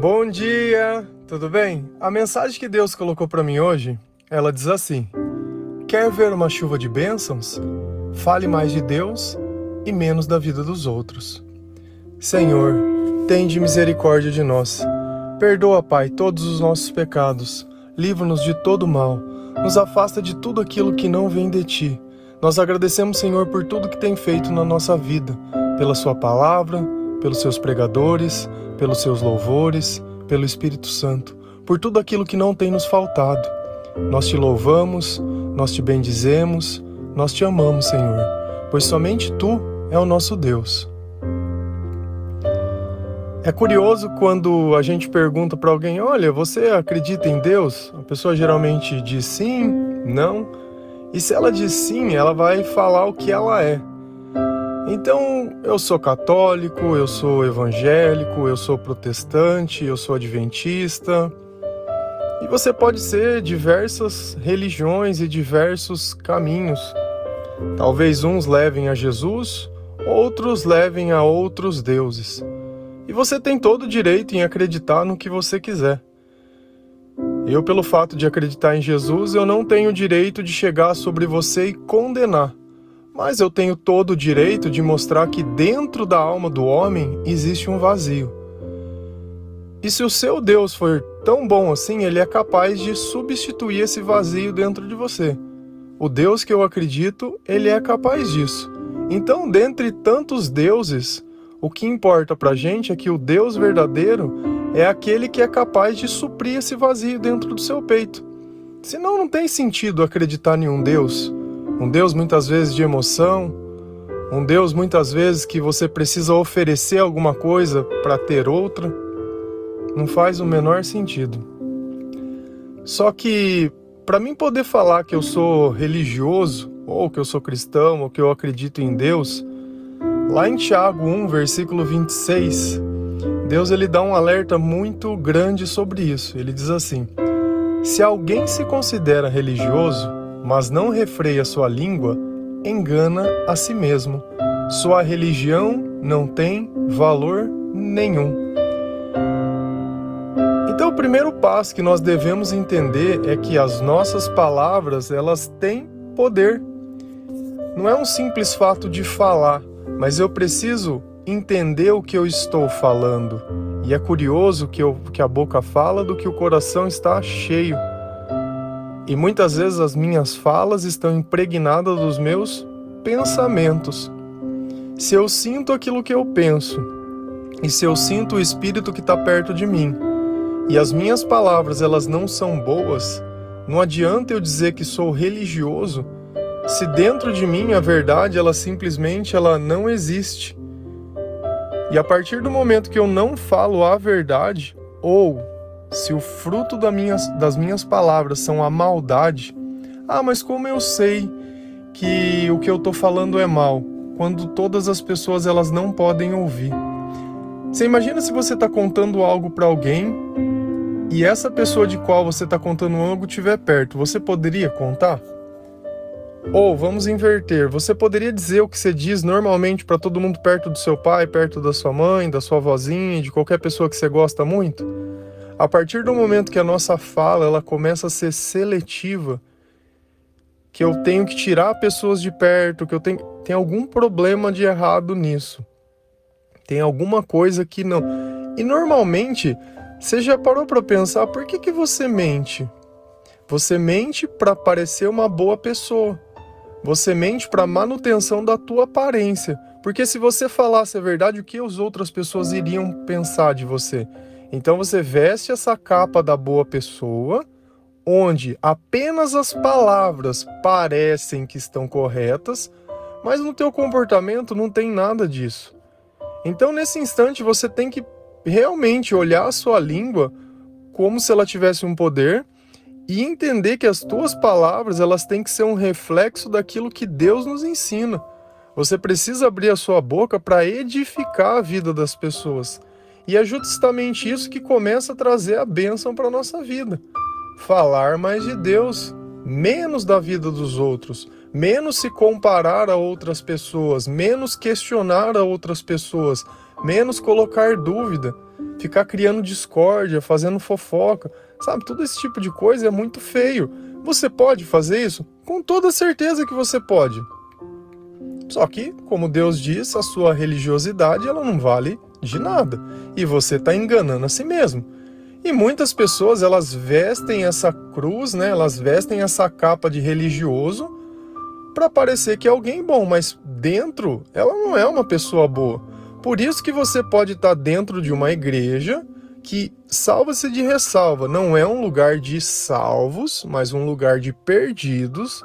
Bom dia, tudo bem? A mensagem que Deus colocou para mim hoje, ela diz assim: Quer ver uma chuva de bênçãos? Fale mais de Deus e menos da vida dos outros. Senhor, tende misericórdia de nós. Perdoa, Pai, todos os nossos pecados. Livra-nos de todo mal. Nos afasta de tudo aquilo que não vem de ti. Nós agradecemos, Senhor, por tudo que tem feito na nossa vida, pela Sua palavra, pelos seus pregadores, pelos seus louvores, pelo Espírito Santo, por tudo aquilo que não tem nos faltado. Nós te louvamos, nós te bendizemos, nós te amamos, Senhor, pois somente tu é o nosso Deus. É curioso quando a gente pergunta para alguém: Olha, você acredita em Deus? A pessoa geralmente diz sim, não. E se ela diz sim, ela vai falar o que ela é. Então, eu sou católico, eu sou evangélico, eu sou protestante, eu sou adventista. E você pode ser diversas religiões e diversos caminhos. Talvez uns levem a Jesus, outros levem a outros deuses. E você tem todo o direito em acreditar no que você quiser. Eu, pelo fato de acreditar em Jesus, eu não tenho o direito de chegar sobre você e condenar mas eu tenho todo o direito de mostrar que dentro da alma do homem existe um vazio. E se o seu Deus for tão bom assim, ele é capaz de substituir esse vazio dentro de você. O Deus que eu acredito, ele é capaz disso. Então, dentre tantos deuses, o que importa pra gente é que o Deus verdadeiro é aquele que é capaz de suprir esse vazio dentro do seu peito. Senão não tem sentido acreditar em um Deus um Deus muitas vezes de emoção, um Deus muitas vezes que você precisa oferecer alguma coisa para ter outra, não faz o menor sentido. Só que para mim poder falar que eu sou religioso, ou que eu sou cristão, ou que eu acredito em Deus, lá em Tiago 1, versículo 26, Deus ele dá um alerta muito grande sobre isso. Ele diz assim: Se alguém se considera religioso, mas não refreia sua língua, engana a si mesmo. Sua religião não tem valor nenhum. Então, o primeiro passo que nós devemos entender é que as nossas palavras, elas têm poder. Não é um simples fato de falar, mas eu preciso entender o que eu estou falando. E é curioso que, eu, que a boca fala do que o coração está cheio. E muitas vezes as minhas falas estão impregnadas dos meus pensamentos. Se eu sinto aquilo que eu penso, e se eu sinto o espírito que está perto de mim, e as minhas palavras elas não são boas, não adianta eu dizer que sou religioso, se dentro de mim a verdade ela simplesmente ela não existe. E a partir do momento que eu não falo a verdade, ou se o fruto das minhas, das minhas palavras são a maldade, ah, mas como eu sei que o que eu estou falando é mal, quando todas as pessoas elas não podem ouvir? Você imagina se você está contando algo para alguém e essa pessoa de qual você está contando algo estiver perto, você poderia contar? Ou vamos inverter, você poderia dizer o que você diz normalmente para todo mundo perto do seu pai, perto da sua mãe, da sua vozinha, de qualquer pessoa que você gosta muito? A partir do momento que a nossa fala ela começa a ser seletiva, que eu tenho que tirar pessoas de perto, que eu tenho tem algum problema de errado nisso. Tem alguma coisa que não. E normalmente, você já parou para pensar por que que você mente? Você mente para parecer uma boa pessoa. Você mente para manutenção da tua aparência. Porque se você falasse a verdade, o que as outras pessoas iriam pensar de você? Então você veste essa capa da boa pessoa, onde apenas as palavras parecem que estão corretas, mas no teu comportamento não tem nada disso. Então nesse instante você tem que realmente olhar a sua língua como se ela tivesse um poder e entender que as tuas palavras elas têm que ser um reflexo daquilo que Deus nos ensina. Você precisa abrir a sua boca para edificar a vida das pessoas. E é justamente isso que começa a trazer a bênção para a nossa vida. Falar mais de Deus, menos da vida dos outros, menos se comparar a outras pessoas, menos questionar a outras pessoas, menos colocar dúvida. ficar criando discórdia, fazendo fofoca, sabe? Todo esse tipo de coisa é muito feio. Você pode fazer isso? Com toda certeza que você pode. Só que, como Deus diz, a sua religiosidade ela não vale de nada e você está enganando a si mesmo. E muitas pessoas elas vestem essa cruz, né? Elas vestem essa capa de religioso para parecer que é alguém bom, mas dentro ela não é uma pessoa boa. Por isso que você pode estar tá dentro de uma igreja que salva-se de ressalva, não é um lugar de salvos, mas um lugar de perdidos.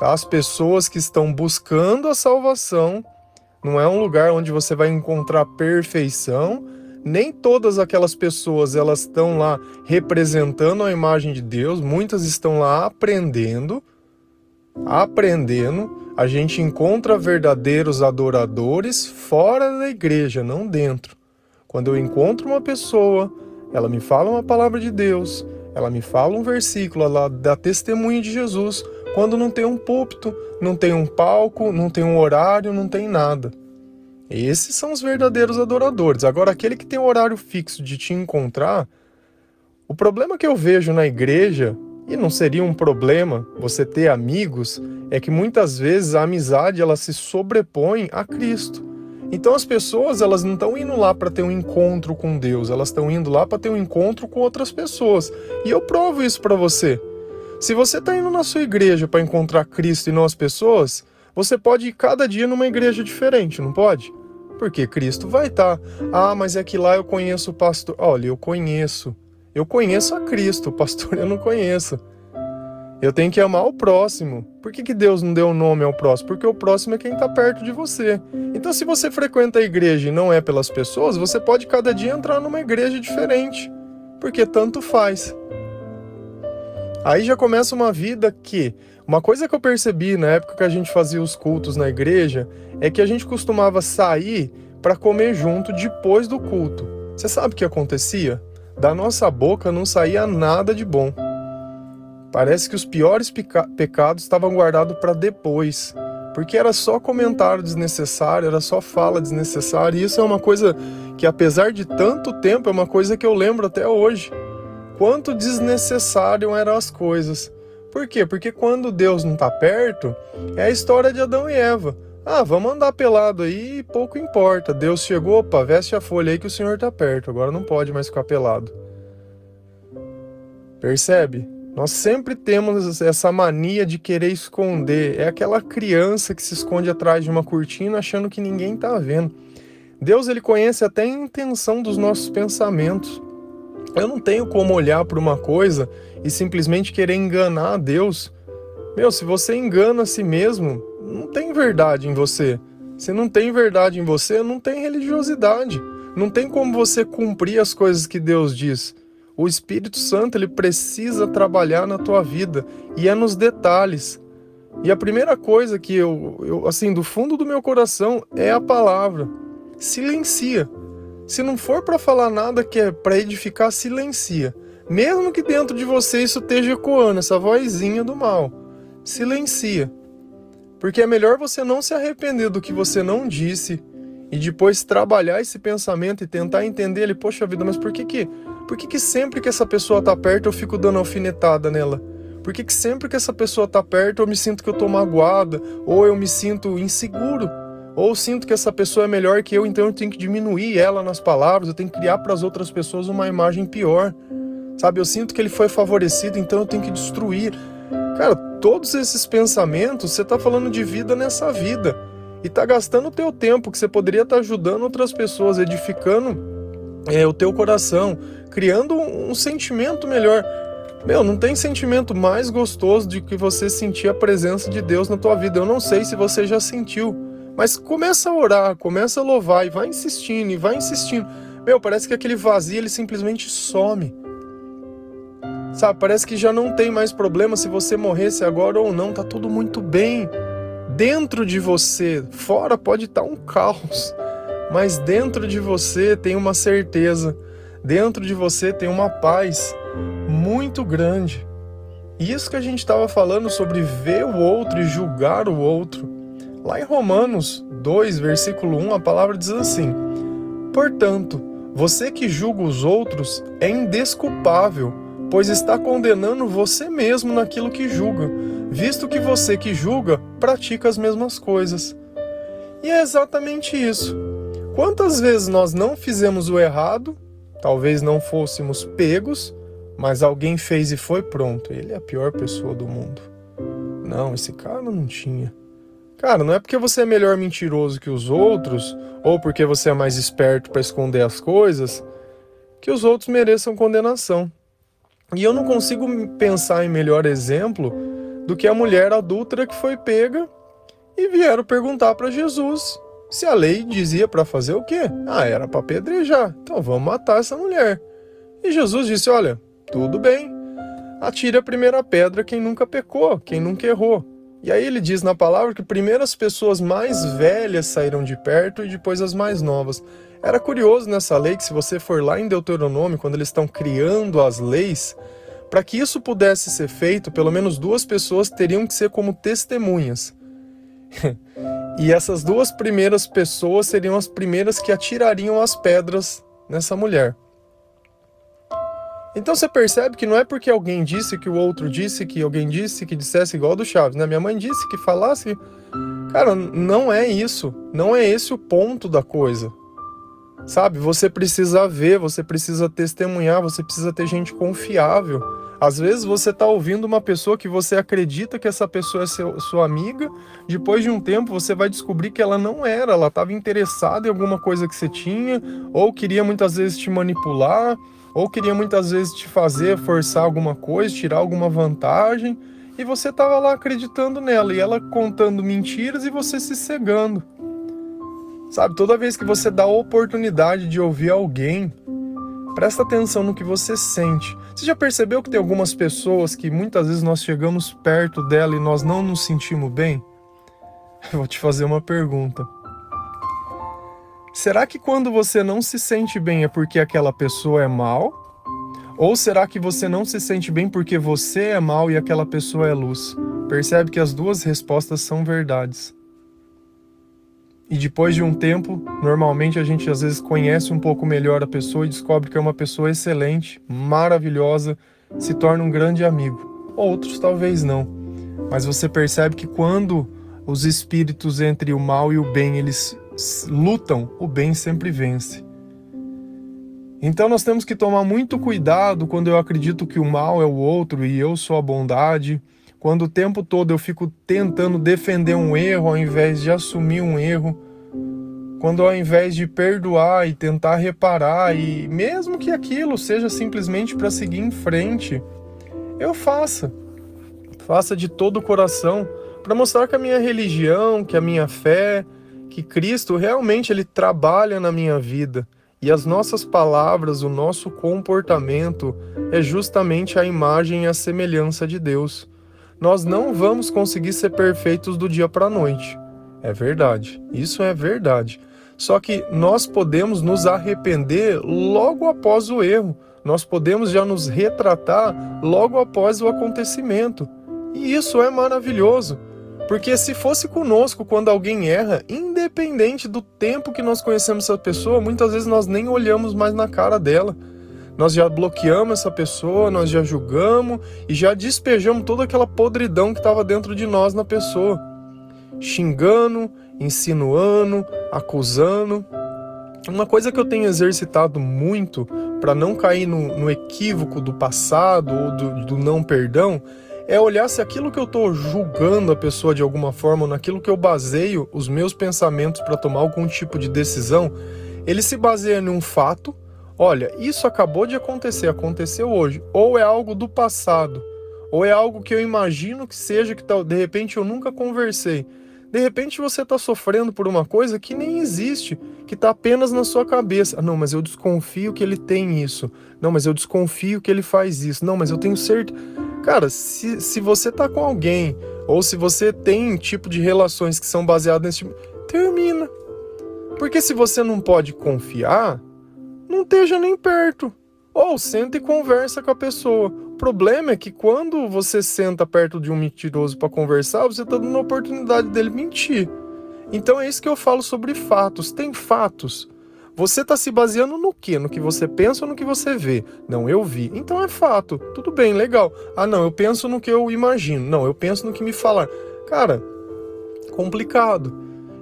Tá? As pessoas que estão buscando a salvação, não é um lugar onde você vai encontrar perfeição, nem todas aquelas pessoas elas estão lá representando a imagem de Deus, muitas estão lá aprendendo, aprendendo. A gente encontra verdadeiros adoradores fora da igreja, não dentro. Quando eu encontro uma pessoa, ela me fala uma palavra de Deus, ela me fala um versículo, ela dá testemunho de Jesus, quando não tem um púlpito, não tem um palco, não tem um horário, não tem nada. Esses são os verdadeiros adoradores. Agora, aquele que tem um horário fixo de te encontrar, o problema que eu vejo na igreja, e não seria um problema você ter amigos, é que muitas vezes a amizade ela se sobrepõe a Cristo. Então as pessoas elas não estão indo lá para ter um encontro com Deus, elas estão indo lá para ter um encontro com outras pessoas. E eu provo isso para você. Se você está indo na sua igreja para encontrar Cristo e não as pessoas, você pode ir cada dia numa igreja diferente, não pode? Porque Cristo vai estar. Tá. Ah, mas é que lá eu conheço o pastor. Olha, eu conheço. Eu conheço a Cristo, o pastor eu não conheço. Eu tenho que amar o próximo. Por que, que Deus não deu o nome ao próximo? Porque o próximo é quem está perto de você. Então, se você frequenta a igreja e não é pelas pessoas, você pode cada dia entrar numa igreja diferente. Porque tanto faz. Aí já começa uma vida que. Uma coisa que eu percebi na época que a gente fazia os cultos na igreja é que a gente costumava sair para comer junto depois do culto. Você sabe o que acontecia? Da nossa boca não saía nada de bom. Parece que os piores pecados estavam guardados para depois, porque era só comentário desnecessário, era só fala desnecessária, e isso é uma coisa que, apesar de tanto tempo, é uma coisa que eu lembro até hoje. Quanto desnecessário eram as coisas. Por quê? Porque quando Deus não está perto, é a história de Adão e Eva. Ah, vamos andar pelado aí, pouco importa. Deus chegou, opa, veste a folha aí que o Senhor está perto. Agora não pode mais ficar pelado. Percebe? Nós sempre temos essa mania de querer esconder. É aquela criança que se esconde atrás de uma cortina achando que ninguém está vendo. Deus ele conhece até a intenção dos nossos pensamentos. Eu não tenho como olhar para uma coisa e simplesmente querer enganar a Deus. Meu, se você engana a si mesmo, não tem verdade em você. Se não tem verdade em você, não tem religiosidade. Não tem como você cumprir as coisas que Deus diz. O Espírito Santo ele precisa trabalhar na tua vida e é nos detalhes. E a primeira coisa que eu, eu assim, do fundo do meu coração é a palavra. Silencia. Se não for para falar nada que é para edificar, silencia. Mesmo que dentro de você isso esteja ecoando, essa vozinha do mal. Silencia. Porque é melhor você não se arrepender do que você não disse e depois trabalhar esse pensamento e tentar entender ele, poxa vida, mas por que que, por que, que sempre que essa pessoa tá perto eu fico dando alfinetada nela? Por que, que sempre que essa pessoa tá perto eu me sinto que eu tô magoada ou eu me sinto inseguro? Ou sinto que essa pessoa é melhor que eu, então eu tenho que diminuir ela nas palavras, eu tenho que criar para as outras pessoas uma imagem pior. Sabe, eu sinto que ele foi favorecido, então eu tenho que destruir. Cara, todos esses pensamentos, você está falando de vida nessa vida. E está gastando o teu tempo, que você poderia estar tá ajudando outras pessoas, edificando é, o teu coração, criando um, um sentimento melhor. Meu, não tem sentimento mais gostoso do que você sentir a presença de Deus na tua vida. Eu não sei se você já sentiu, mas começa a orar, começa a louvar e vai insistindo, e vai insistindo. Meu, parece que aquele vazio ele simplesmente some. Sabe, parece que já não tem mais problema se você morresse agora ou não, tá tudo muito bem. Dentro de você, fora pode estar tá um caos, mas dentro de você tem uma certeza, dentro de você tem uma paz muito grande. Isso que a gente estava falando sobre ver o outro e julgar o outro. Lá em Romanos 2, versículo 1, a palavra diz assim: Portanto, Você que julga os outros é indesculpável, pois está condenando você mesmo naquilo que julga, visto que você que julga pratica as mesmas coisas. E é exatamente isso. Quantas vezes nós não fizemos o errado, talvez não fôssemos pegos, mas alguém fez e foi pronto. Ele é a pior pessoa do mundo. Não, esse cara não tinha. Cara, não é porque você é melhor mentiroso que os outros, ou porque você é mais esperto para esconder as coisas, que os outros mereçam condenação. E eu não consigo pensar em melhor exemplo do que a mulher adúltera que foi pega e vieram perguntar para Jesus se a lei dizia para fazer o quê? Ah, era para apedrejar. Então vamos matar essa mulher. E Jesus disse: Olha, tudo bem. Atire a primeira pedra quem nunca pecou, quem nunca errou. E aí ele diz na palavra que primeiro as pessoas mais velhas saíram de perto e depois as mais novas. Era curioso nessa lei que se você for lá em Deuteronômio, quando eles estão criando as leis, para que isso pudesse ser feito, pelo menos duas pessoas teriam que ser como testemunhas. e essas duas primeiras pessoas seriam as primeiras que atirariam as pedras nessa mulher. Então você percebe que não é porque alguém disse que o outro disse, que alguém disse que dissesse igual do Chaves, né? Minha mãe disse que falasse. Cara, não é isso. Não é esse o ponto da coisa. Sabe? Você precisa ver, você precisa testemunhar, você precisa ter gente confiável. Às vezes você está ouvindo uma pessoa que você acredita que essa pessoa é seu, sua amiga, depois de um tempo você vai descobrir que ela não era, ela estava interessada em alguma coisa que você tinha, ou queria muitas vezes te manipular, ou queria muitas vezes te fazer forçar alguma coisa, tirar alguma vantagem, e você estava lá acreditando nela, e ela contando mentiras e você se cegando. Sabe, toda vez que você dá a oportunidade de ouvir alguém, presta atenção no que você sente. Você já percebeu que tem algumas pessoas que muitas vezes nós chegamos perto dela e nós não nos sentimos bem? Eu vou te fazer uma pergunta. Será que quando você não se sente bem é porque aquela pessoa é mal? Ou será que você não se sente bem porque você é mal e aquela pessoa é luz? Percebe que as duas respostas são verdades. E depois de um tempo, normalmente a gente às vezes conhece um pouco melhor a pessoa e descobre que é uma pessoa excelente, maravilhosa, se torna um grande amigo. Outros talvez não. Mas você percebe que quando os espíritos entre o mal e o bem eles lutam, o bem sempre vence. Então nós temos que tomar muito cuidado quando eu acredito que o mal é o outro e eu sou a bondade quando o tempo todo eu fico tentando defender um erro ao invés de assumir um erro, quando ao invés de perdoar e tentar reparar, e mesmo que aquilo seja simplesmente para seguir em frente, eu faça. Faça de todo o coração para mostrar que a minha religião, que a minha fé, que Cristo realmente ele trabalha na minha vida. E as nossas palavras, o nosso comportamento é justamente a imagem e a semelhança de Deus nós não vamos conseguir ser perfeitos do dia para a noite. É verdade, isso é verdade. Só que nós podemos nos arrepender logo após o erro, nós podemos já nos retratar logo após o acontecimento. E isso é maravilhoso, porque se fosse conosco quando alguém erra, independente do tempo que nós conhecemos essa pessoa, muitas vezes nós nem olhamos mais na cara dela nós já bloqueamos essa pessoa, nós já julgamos e já despejamos toda aquela podridão que estava dentro de nós na pessoa, xingando, insinuando, acusando. Uma coisa que eu tenho exercitado muito para não cair no, no, equívoco do passado ou do, do não perdão é olhar se aquilo que eu estou julgando a pessoa de alguma forma, naquilo que eu baseio os meus pensamentos para tomar algum tipo de decisão, ele se baseia em um fato olha, isso acabou de acontecer, aconteceu hoje, ou é algo do passado, ou é algo que eu imagino que seja que de repente eu nunca conversei. De repente você está sofrendo por uma coisa que nem existe, que está apenas na sua cabeça. Ah, não, mas eu desconfio que ele tem isso. Não, mas eu desconfio que ele faz isso. Não, mas eu tenho certeza. Cara, se, se você tá com alguém, ou se você tem tipo de relações que são baseadas nesse tipo, termina. Porque se você não pode confiar, não esteja nem perto. Ou senta e conversa com a pessoa. O problema é que quando você senta perto de um mentiroso para conversar, você está dando a oportunidade dele mentir. Então é isso que eu falo sobre fatos. Tem fatos. Você está se baseando no quê? No que você pensa ou no que você vê? Não, eu vi. Então é fato. Tudo bem, legal. Ah, não, eu penso no que eu imagino. Não, eu penso no que me falar. Cara, complicado.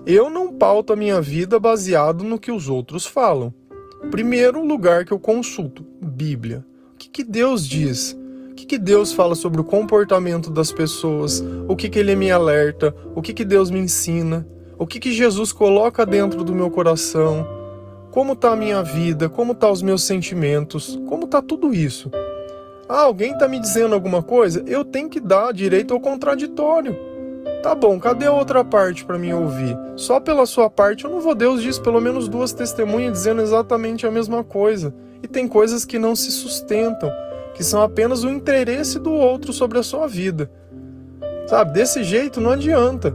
Eu não pauto a minha vida baseado no que os outros falam. Primeiro lugar que eu consulto, Bíblia. O que, que Deus diz? O que, que Deus fala sobre o comportamento das pessoas? O que, que Ele me alerta? O que, que Deus me ensina? O que, que Jesus coloca dentro do meu coração? Como está a minha vida? Como tá os meus sentimentos? Como está tudo isso? Ah, alguém está me dizendo alguma coisa? Eu tenho que dar direito ao contraditório. Tá bom, cadê a outra parte para mim ouvir? Só pela sua parte eu não vou. Deus diz pelo menos duas testemunhas dizendo exatamente a mesma coisa. E tem coisas que não se sustentam, que são apenas o interesse do outro sobre a sua vida. Sabe, desse jeito não adianta.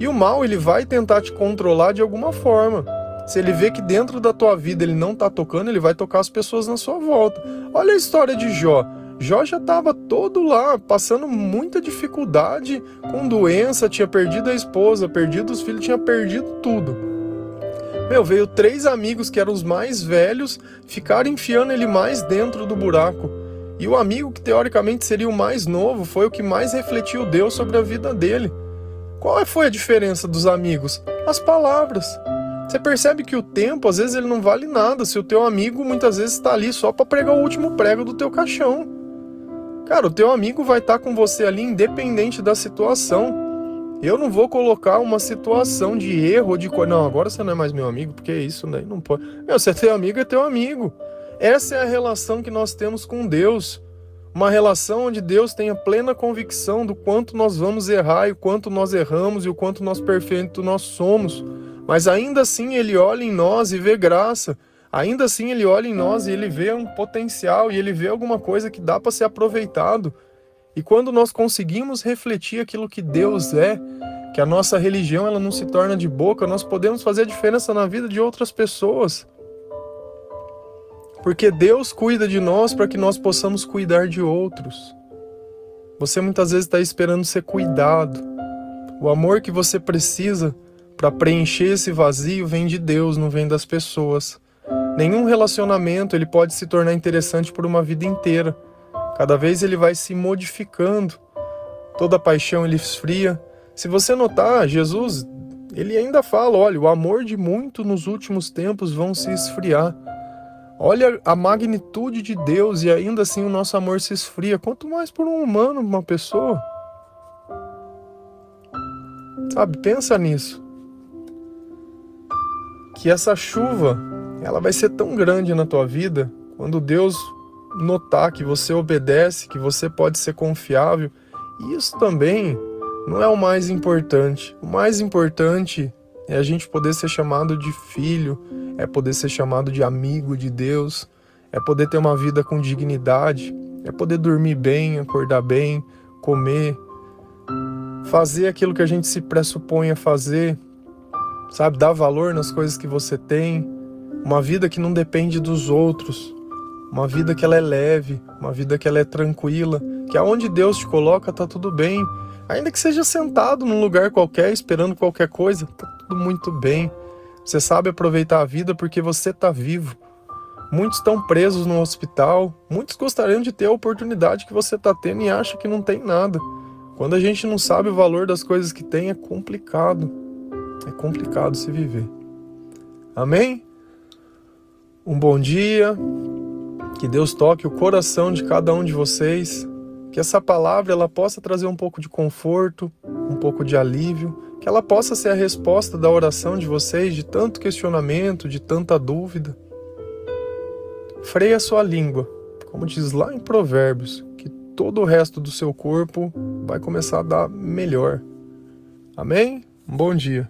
E o mal, ele vai tentar te controlar de alguma forma. Se ele vê que dentro da tua vida ele não está tocando, ele vai tocar as pessoas na sua volta. Olha a história de Jó. Jó já estava todo lá, passando muita dificuldade, com doença, tinha perdido a esposa, perdido os filhos, tinha perdido tudo. Meu, veio três amigos que eram os mais velhos, ficaram enfiando ele mais dentro do buraco. E o amigo que teoricamente seria o mais novo foi o que mais refletiu Deus sobre a vida dele. Qual foi a diferença dos amigos? As palavras. Você percebe que o tempo, às vezes, ele não vale nada se o teu amigo muitas vezes está ali só para pregar o último prego do teu caixão. Cara, o teu amigo vai estar tá com você ali independente da situação. Eu não vou colocar uma situação de erro de coisa. Não, agora você não é mais meu amigo, porque isso daí não pode. Meu, você é teu amigo, é teu amigo. Essa é a relação que nós temos com Deus. Uma relação onde Deus tenha plena convicção do quanto nós vamos errar e o quanto nós erramos e o quanto nós perfeitos nós somos. Mas ainda assim ele olha em nós e vê graça. Ainda assim ele olha em nós e ele vê um potencial e ele vê alguma coisa que dá para ser aproveitado. E quando nós conseguimos refletir aquilo que Deus é, que a nossa religião ela não se torna de boca, nós podemos fazer a diferença na vida de outras pessoas. Porque Deus cuida de nós para que nós possamos cuidar de outros. Você muitas vezes está esperando ser cuidado. O amor que você precisa para preencher esse vazio vem de Deus, não vem das pessoas. Nenhum relacionamento ele pode se tornar interessante por uma vida inteira. Cada vez ele vai se modificando. Toda paixão ele esfria. Se você notar, Jesus, ele ainda fala, olha, o amor de muito nos últimos tempos vão se esfriar. Olha a magnitude de Deus e ainda assim o nosso amor se esfria. Quanto mais por um humano, uma pessoa. Sabe, pensa nisso. Que essa chuva, ela vai ser tão grande na tua vida quando Deus notar que você obedece, que você pode ser confiável. E isso também não é o mais importante. O mais importante é a gente poder ser chamado de filho, é poder ser chamado de amigo de Deus, é poder ter uma vida com dignidade, é poder dormir bem, acordar bem, comer, fazer aquilo que a gente se pressupõe a fazer, sabe? Dar valor nas coisas que você tem, uma vida que não depende dos outros, uma vida que ela é leve, uma vida que ela é tranquila, que aonde Deus te coloca tá tudo bem, ainda que seja sentado num lugar qualquer esperando qualquer coisa, tá tudo muito bem. Você sabe aproveitar a vida porque você está vivo. Muitos estão presos no hospital, muitos gostariam de ter a oportunidade que você está tendo e acha que não tem nada. Quando a gente não sabe o valor das coisas que tem, é complicado. É complicado se viver. Amém? Um bom dia. Que Deus toque o coração de cada um de vocês. Que essa palavra ela possa trazer um pouco de conforto, um pouco de alívio que ela possa ser a resposta da oração de vocês, de tanto questionamento, de tanta dúvida. Freia sua língua, como diz lá em Provérbios, que todo o resto do seu corpo vai começar a dar melhor. Amém? Um bom dia.